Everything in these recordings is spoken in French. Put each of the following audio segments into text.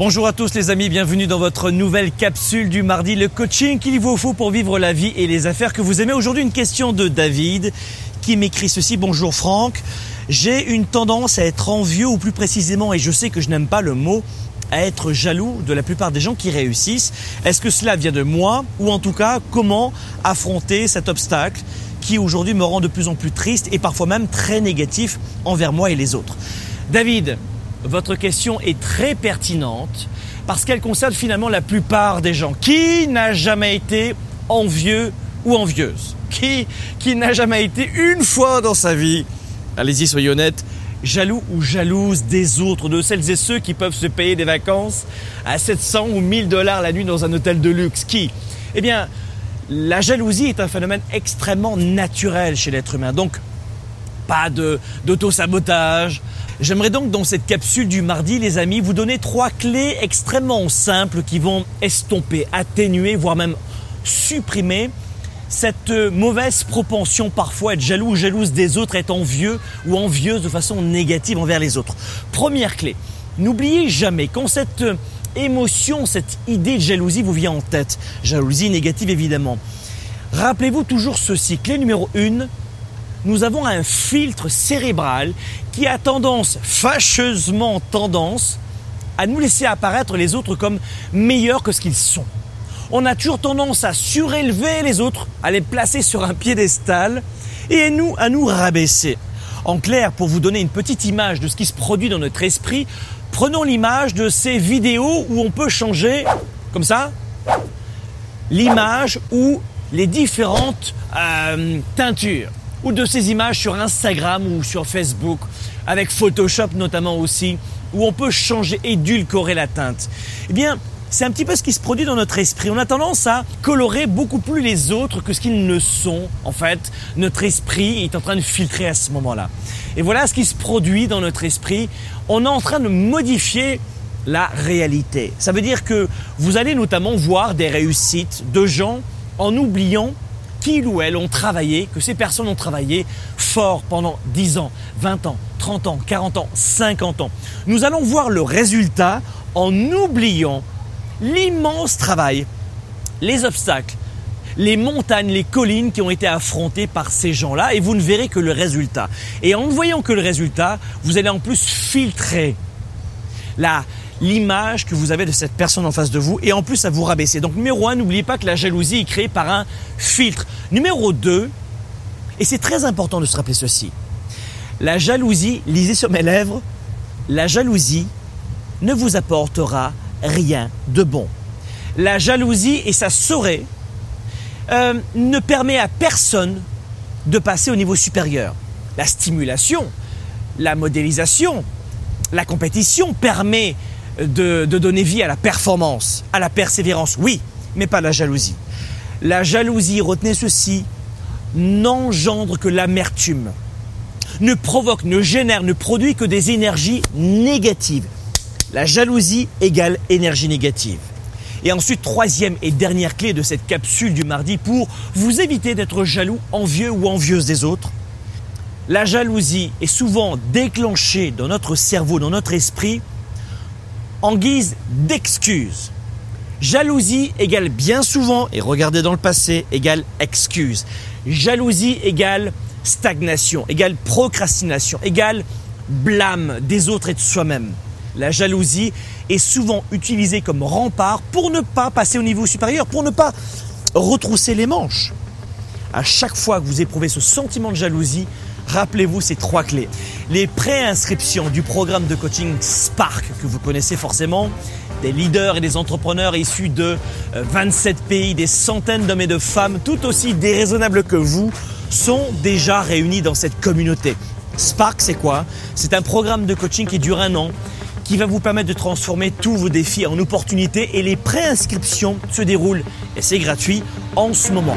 Bonjour à tous les amis, bienvenue dans votre nouvelle capsule du mardi, le coaching qu'il vous faut pour vivre la vie et les affaires que vous aimez. Aujourd'hui une question de David qui m'écrit ceci. Bonjour Franck, j'ai une tendance à être envieux ou plus précisément, et je sais que je n'aime pas le mot, à être jaloux de la plupart des gens qui réussissent. Est-ce que cela vient de moi? Ou en tout cas comment affronter cet obstacle qui aujourd'hui me rend de plus en plus triste et parfois même très négatif envers moi et les autres? David, votre question est très pertinente parce qu'elle concerne finalement la plupart des gens. Qui n'a jamais été envieux ou envieuse? Qui, qui n'a jamais été une fois dans sa vie, allez-y soyez honnête, jaloux ou jalouse des autres, de celles et ceux qui peuvent se payer des vacances à 700 ou 1000 dollars la nuit dans un hôtel de luxe? Qui? Eh bien, la jalousie est un phénomène extrêmement naturel chez l'être humain. Donc, pas d'auto-sabotage, J'aimerais donc dans cette capsule du mardi, les amis, vous donner trois clés extrêmement simples qui vont estomper, atténuer, voire même supprimer cette mauvaise propension parfois à être jaloux ou jalouse des autres, être envieux ou envieuse de façon négative envers les autres. Première clé, n'oubliez jamais quand cette émotion, cette idée de jalousie vous vient en tête, jalousie négative évidemment, rappelez-vous toujours ceci. Clé numéro 1, nous avons un filtre cérébral qui a tendance, fâcheusement tendance, à nous laisser apparaître les autres comme meilleurs que ce qu'ils sont. On a toujours tendance à surélever les autres, à les placer sur un piédestal et nous, à nous rabaisser. En clair, pour vous donner une petite image de ce qui se produit dans notre esprit, prenons l'image de ces vidéos où on peut changer, comme ça, l'image ou les différentes euh, teintures ou de ces images sur Instagram ou sur Facebook, avec Photoshop notamment aussi, où on peut changer, édulcorer la teinte. Eh bien, c'est un petit peu ce qui se produit dans notre esprit. On a tendance à colorer beaucoup plus les autres que ce qu'ils ne sont. En fait, notre esprit est en train de filtrer à ce moment-là. Et voilà ce qui se produit dans notre esprit. On est en train de modifier la réalité. Ça veut dire que vous allez notamment voir des réussites de gens en oubliant qu'ils ou elles ont travaillé, que ces personnes ont travaillé fort pendant 10 ans, 20 ans, 30 ans, 40 ans, 50 ans. Nous allons voir le résultat en oubliant l'immense travail, les obstacles, les montagnes, les collines qui ont été affrontées par ces gens-là et vous ne verrez que le résultat. Et en ne voyant que le résultat, vous allez en plus filtrer la, l'image que vous avez de cette personne en face de vous et en plus à vous rabaisser. Donc numéro un, n'oubliez pas que la jalousie est créée par un filtre. Numéro 2, et c'est très important de se rappeler ceci, la jalousie, lisez sur mes lèvres, la jalousie ne vous apportera rien de bon. La jalousie, et ça saurait, euh, ne permet à personne de passer au niveau supérieur. La stimulation, la modélisation, la compétition permet de, donner vie à la performance, à la persévérance, oui, mais pas la jalousie. La jalousie, retenez ceci, n'engendre que l'amertume, ne provoque, ne génère, ne produit que des énergies négatives. La jalousie égale énergie négative. Et ensuite, troisième et dernière clé de cette capsule du mardi pour vous éviter d'être jaloux, envieux ou envieuse des autres. La jalousie est souvent déclenchée dans notre cerveau, dans notre esprit, en guise d'excuse. Jalousie égale bien souvent, et regardez dans le passé, égale excuse. Jalousie égale stagnation, égale procrastination, égale blâme des autres et de soi-même. La jalousie est souvent utilisée comme rempart pour ne pas passer au niveau supérieur, pour ne pas retrousser les manches. À chaque fois que vous éprouvez ce sentiment de jalousie, Rappelez-vous ces trois clés. Les préinscriptions du programme de coaching Spark que vous connaissez forcément, des leaders et des entrepreneurs issus de 27 euh, pays, des centaines d'hommes et de femmes tout aussi déraisonnables que vous, sont déjà réunis dans cette communauté. Spark, c'est quoi? C'est un programme de coaching qui dure un an, qui va vous permettre de transformer tous vos défis en opportunités et les préinscriptions se déroulent, et c'est gratuit, en ce moment.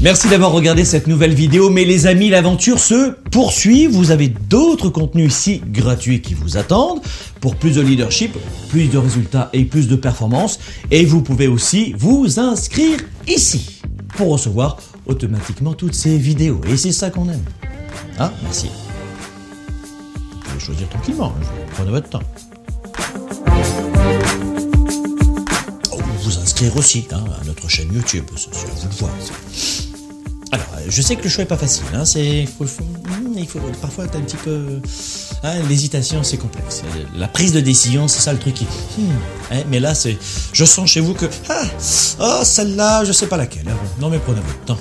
Merci d'avoir regardé cette nouvelle vidéo, mais les amis, l'aventure se poursuit. Vous avez d'autres contenus ici gratuits qui vous attendent pour plus de leadership, plus de résultats et plus de performance. Et vous pouvez aussi vous inscrire ici pour recevoir automatiquement toutes ces vidéos. Et c'est ça qu'on aime. Ah, merci. Vous pouvez choisir tranquillement, hein. prenez votre temps. Oh, vous inscrire aussi hein, à notre chaîne YouTube, c'est vous de voir. Je sais que le choix est pas facile. Hein, c'est, il faut, parfois être un petit peu. Hein, l'hésitation, c'est complexe. La prise de décision, c'est ça le truc qui. Hmm, hein, mais là, c'est, je sens chez vous que ah, oh, celle-là, je sais pas laquelle. Non, mais prenez votre temps.